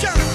Shut.